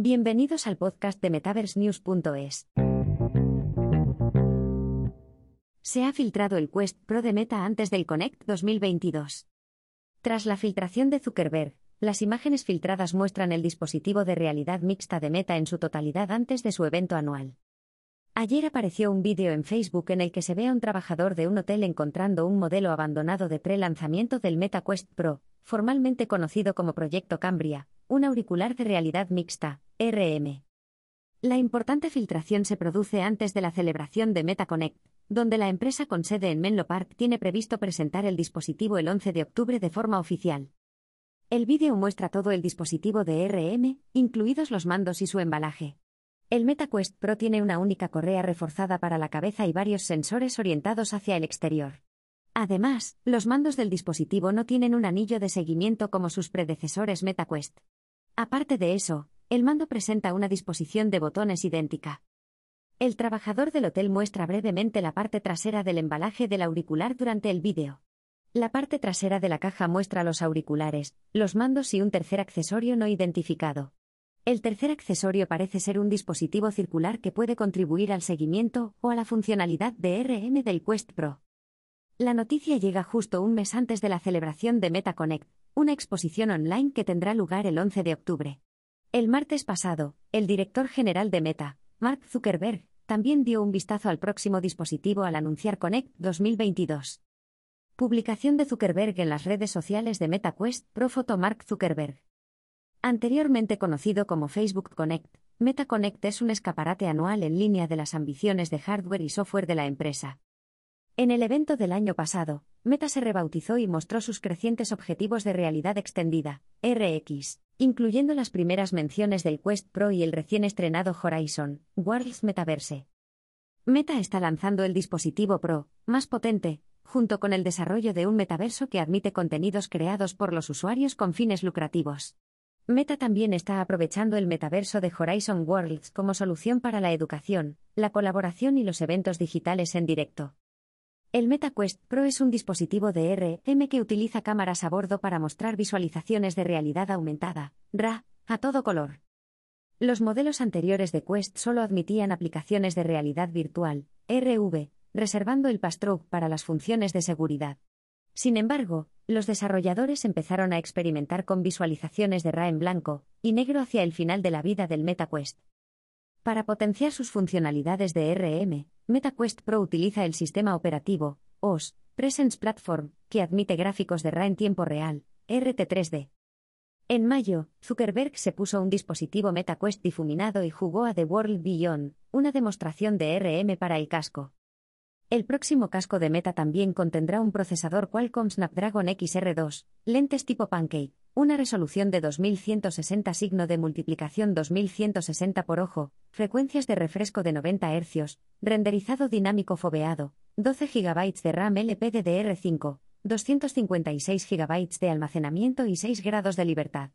Bienvenidos al podcast de MetaverseNews.es. Se ha filtrado el Quest Pro de Meta antes del Connect 2022. Tras la filtración de Zuckerberg, las imágenes filtradas muestran el dispositivo de realidad mixta de Meta en su totalidad antes de su evento anual. Ayer apareció un vídeo en Facebook en el que se ve a un trabajador de un hotel encontrando un modelo abandonado de pre-lanzamiento del Meta Quest Pro, formalmente conocido como Proyecto Cambria, un auricular de realidad mixta, RM. La importante filtración se produce antes de la celebración de MetaConnect, donde la empresa con sede en Menlo Park tiene previsto presentar el dispositivo el 11 de octubre de forma oficial. El vídeo muestra todo el dispositivo de RM, incluidos los mandos y su embalaje. El MetaQuest Pro tiene una única correa reforzada para la cabeza y varios sensores orientados hacia el exterior. Además, los mandos del dispositivo no tienen un anillo de seguimiento como sus predecesores MetaQuest. Aparte de eso, el mando presenta una disposición de botones idéntica. El trabajador del hotel muestra brevemente la parte trasera del embalaje del auricular durante el vídeo. La parte trasera de la caja muestra los auriculares, los mandos y un tercer accesorio no identificado. El tercer accesorio parece ser un dispositivo circular que puede contribuir al seguimiento o a la funcionalidad de RM del Quest Pro. La noticia llega justo un mes antes de la celebración de MetaConnect, una exposición online que tendrá lugar el 11 de octubre. El martes pasado, el director general de Meta, Mark Zuckerberg, también dio un vistazo al próximo dispositivo al anunciar Connect 2022. Publicación de Zuckerberg en las redes sociales de MetaQuest Pro Foto Mark Zuckerberg. Anteriormente conocido como Facebook Connect, MetaConnect es un escaparate anual en línea de las ambiciones de hardware y software de la empresa. En el evento del año pasado, Meta se rebautizó y mostró sus crecientes objetivos de realidad extendida, RX, incluyendo las primeras menciones del Quest Pro y el recién estrenado Horizon, Worlds Metaverse. Meta está lanzando el dispositivo Pro, más potente, junto con el desarrollo de un metaverso que admite contenidos creados por los usuarios con fines lucrativos. Meta también está aprovechando el metaverso de Horizon Worlds como solución para la educación, la colaboración y los eventos digitales en directo. El MetaQuest Pro es un dispositivo de RM que utiliza cámaras a bordo para mostrar visualizaciones de realidad aumentada, RA, a todo color. Los modelos anteriores de Quest solo admitían aplicaciones de realidad virtual, RV, reservando el Pastroke para las funciones de seguridad. Sin embargo, los desarrolladores empezaron a experimentar con visualizaciones de RA en blanco y negro hacia el final de la vida del MetaQuest. Para potenciar sus funcionalidades de RM, MetaQuest Pro utiliza el sistema operativo OS Presence Platform, que admite gráficos de RA en tiempo real, RT3D. En mayo, Zuckerberg se puso un dispositivo MetaQuest difuminado y jugó a The World Beyond, una demostración de RM para el casco. El próximo casco de Meta también contendrá un procesador Qualcomm Snapdragon XR2, lentes tipo Pancake, una resolución de 2160 signo de multiplicación 2160 por ojo, frecuencias de refresco de 90 Hz, renderizado dinámico foveado, 12 GB de RAM LPDDR5, 256 GB de almacenamiento y 6 grados de libertad.